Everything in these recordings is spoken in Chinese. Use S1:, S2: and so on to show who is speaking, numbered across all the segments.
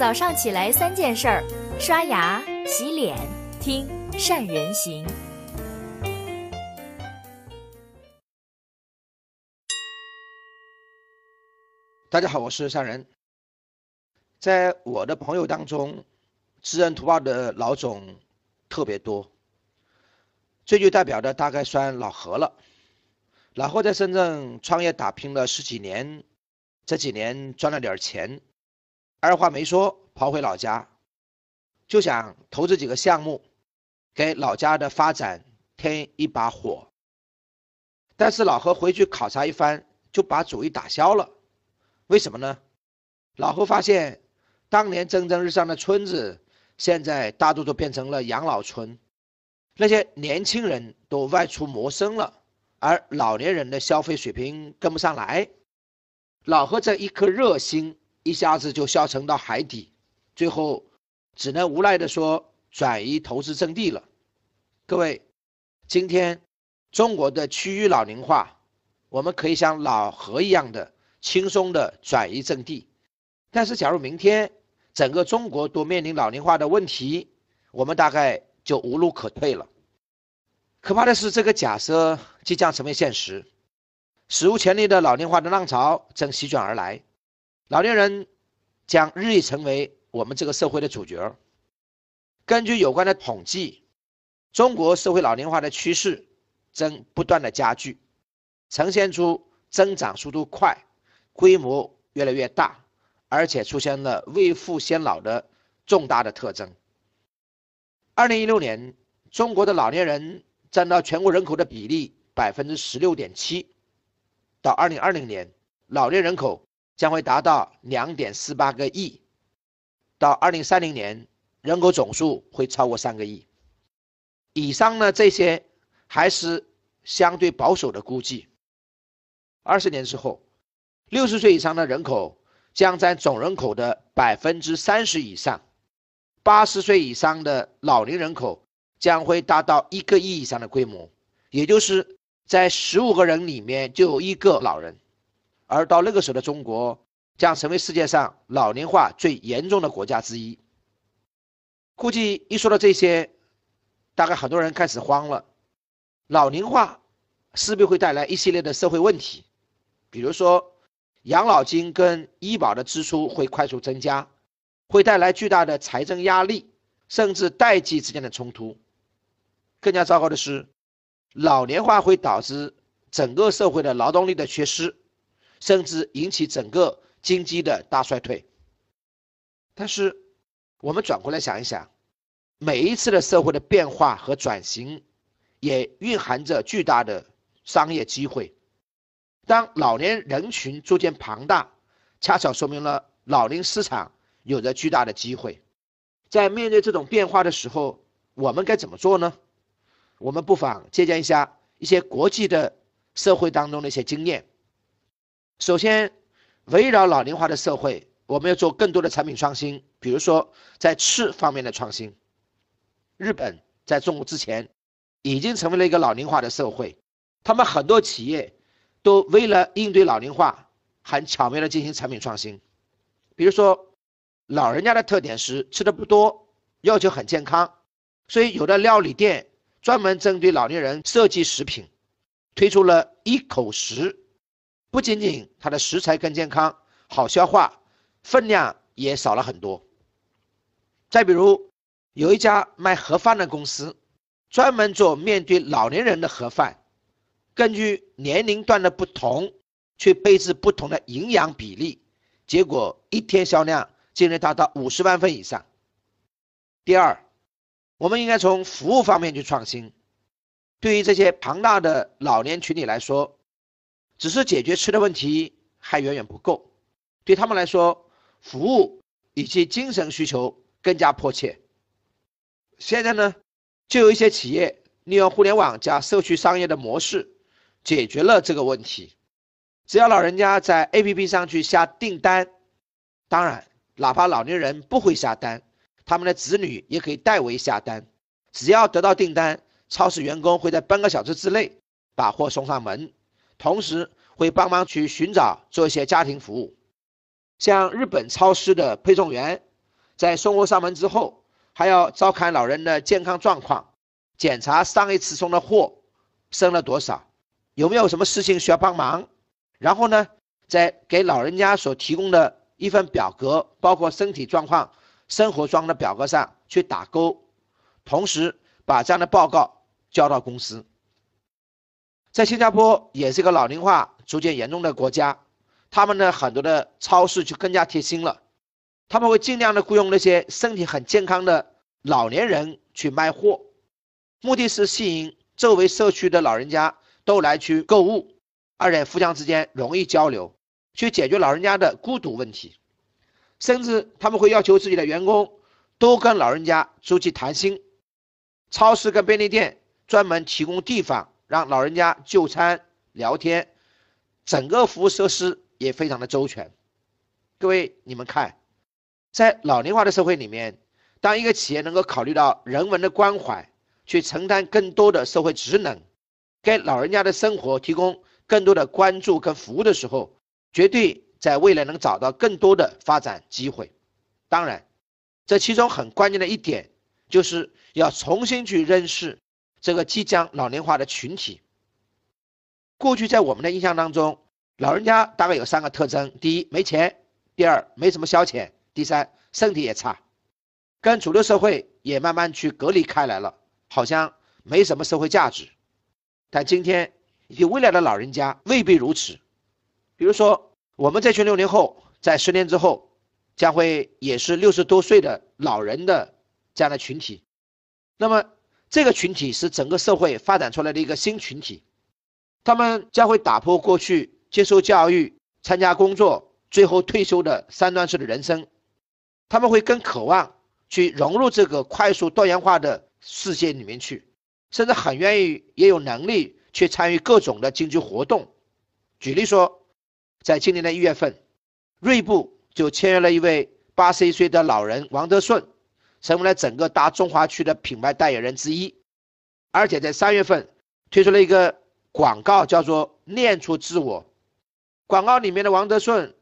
S1: 早上起来三件事儿：刷牙、洗脸、听善人行。
S2: 大家好，我是善人。在我的朋友当中，知恩图报的老总特别多，最具代表的大概算老何了。老何在深圳创业打拼了十几年，这几年赚了点钱，二话没说跑回老家，就想投资几个项目，给老家的发展添一把火。但是老何回去考察一番，就把主意打消了。为什么呢？老何发现，当年蒸蒸日上的村子，现在大多都变成了养老村，那些年轻人都外出谋生了。而老年人的消费水平跟不上来，老何这一颗热心一下子就消沉到海底，最后只能无奈的说转移投资阵地了。各位，今天中国的区域老龄化，我们可以像老何一样的轻松的转移阵地，但是假如明天整个中国都面临老龄化的问题，我们大概就无路可退了。可怕的是，这个假设即将成为现实，史无前例的老龄化的浪潮正席卷而来，老年人将日益成为我们这个社会的主角。根据有关的统计，中国社会老龄化的趋势正不断的加剧，呈现出增长速度快、规模越来越大，而且出现了未富先老的重大的特征。二零一六年，中国的老年人。占到全国人口的比例百分之十六点七，到二零二零年，老年人口将会达到两点四八个亿，到二零三零年，人口总数会超过三个亿。以上呢这些还是相对保守的估计。二十年之后，六十岁以上的人口将占总人口的百分之三十以上，八十岁以上的老龄人口。将会达到一个亿以上的规模，也就是在十五个人里面就有一个老人，而到那个时候的中国将成为世界上老龄化最严重的国家之一。估计一说到这些，大概很多人开始慌了。老龄化势必会带来一系列的社会问题，比如说养老金跟医保的支出会快速增加，会带来巨大的财政压力，甚至代际之间的冲突。更加糟糕的是，老年化会导致整个社会的劳动力的缺失，甚至引起整个经济的大衰退。但是，我们转过来想一想，每一次的社会的变化和转型，也蕴含着巨大的商业机会。当老年人群逐渐庞大，恰巧说明了老龄市场有着巨大的机会。在面对这种变化的时候，我们该怎么做呢？我们不妨借鉴一下一些国际的社会当中的一些经验。首先，围绕老龄化的社会，我们要做更多的产品创新，比如说在吃方面的创新。日本在中国之前已经成为了一个老龄化的社会，他们很多企业都为了应对老龄化，很巧妙的进行产品创新。比如说，老人家的特点是吃的不多，要求很健康，所以有的料理店。专门针对老年人设计食品，推出了一口食，不仅仅它的食材更健康、好消化，分量也少了很多。再比如，有一家卖盒饭的公司，专门做面对老年人的盒饭，根据年龄段的不同，去配置不同的营养比例，结果一天销量竟然达到五十万份以上。第二。我们应该从服务方面去创新。对于这些庞大的老年群体来说，只是解决吃的问题还远远不够，对他们来说，服务以及精神需求更加迫切。现在呢，就有一些企业利用互联网加社区商业的模式，解决了这个问题。只要老人家在 APP 上去下订单，当然，哪怕老年人不会下单。他们的子女也可以代为下单，只要得到订单，超市员工会在半个小时之内把货送上门，同时会帮忙去寻找做一些家庭服务。像日本超市的配送员，在送货上门之后，还要照看老人的健康状况，检查上一次送的货剩了多少，有没有什么事情需要帮忙。然后呢，在给老人家所提供的一份表格，包括身体状况、生活状的表格上去打勾，同时把这样的报告交到公司。在新加坡也是一个老龄化逐渐严重的国家，他们的很多的超市就更加贴心了，他们会尽量的雇佣那些身体很健康的老年人去卖货，目的是吸引周围社区的老人家都来去购物，而且互相之间容易交流，去解决老人家的孤独问题，甚至他们会要求自己的员工都跟老人家出去谈心，超市跟便利店专门提供地方。让老人家就餐聊天，整个服务设施也非常的周全。各位，你们看，在老龄化的社会里面，当一个企业能够考虑到人文的关怀，去承担更多的社会职能，给老人家的生活提供更多的关注跟服务的时候，绝对在未来能找到更多的发展机会。当然，这其中很关键的一点，就是要重新去认识。这个即将老龄化的群体，过去在我们的印象当中，老人家大概有三个特征：第一，没钱；第二，没什么消遣；第三，身体也差，跟主流社会也慢慢去隔离开来了，好像没什么社会价值。但今天以及未来的老人家未必如此。比如说，我们这群六零后，在十年之后，将会也是六十多岁的老人的这样的群体，那么。这个群体是整个社会发展出来的一个新群体，他们将会打破过去接受教育、参加工作、最后退休的三段式的人生，他们会更渴望去融入这个快速多元化的世界里面去，甚至很愿意也有能力去参与各种的经济活动。举例说，在今年的一月份，锐步就签约了一位八十一岁的老人王德顺。成为了整个大中华区的品牌代言人之一，而且在三月份推出了一个广告，叫做“练出自我”。广告里面的王德顺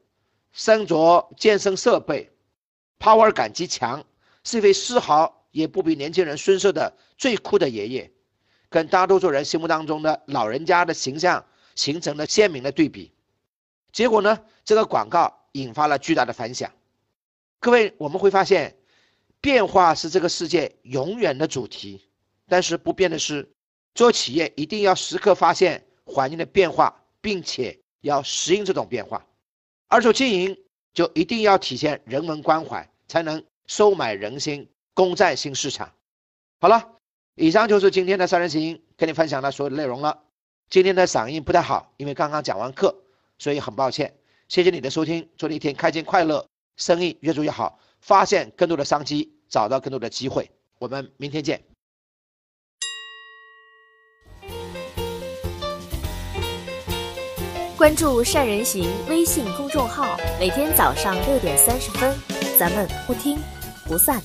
S2: 身着健身设备，power 感极强，是一位丝毫也不比年轻人逊色的最酷的爷爷，跟大多数人心目当中的老人家的形象形成了鲜明的对比。结果呢，这个广告引发了巨大的反响。各位，我们会发现。变化是这个世界永远的主题，但是不变的是，做企业一定要时刻发现环境的变化，并且要适应这种变化。而做经营就一定要体现人文关怀，才能收买人心，攻占新市场。好了，以上就是今天的三人行跟你分享的所有的内容了。今天的嗓音不太好，因为刚刚讲完课，所以很抱歉。谢谢你的收听，祝你一天开心快乐，生意越做越好。发现更多的商机，找到更多的机会。我们明天见。
S1: 关注善人行微信公众号，每天早上六点三十分，咱们不听不散。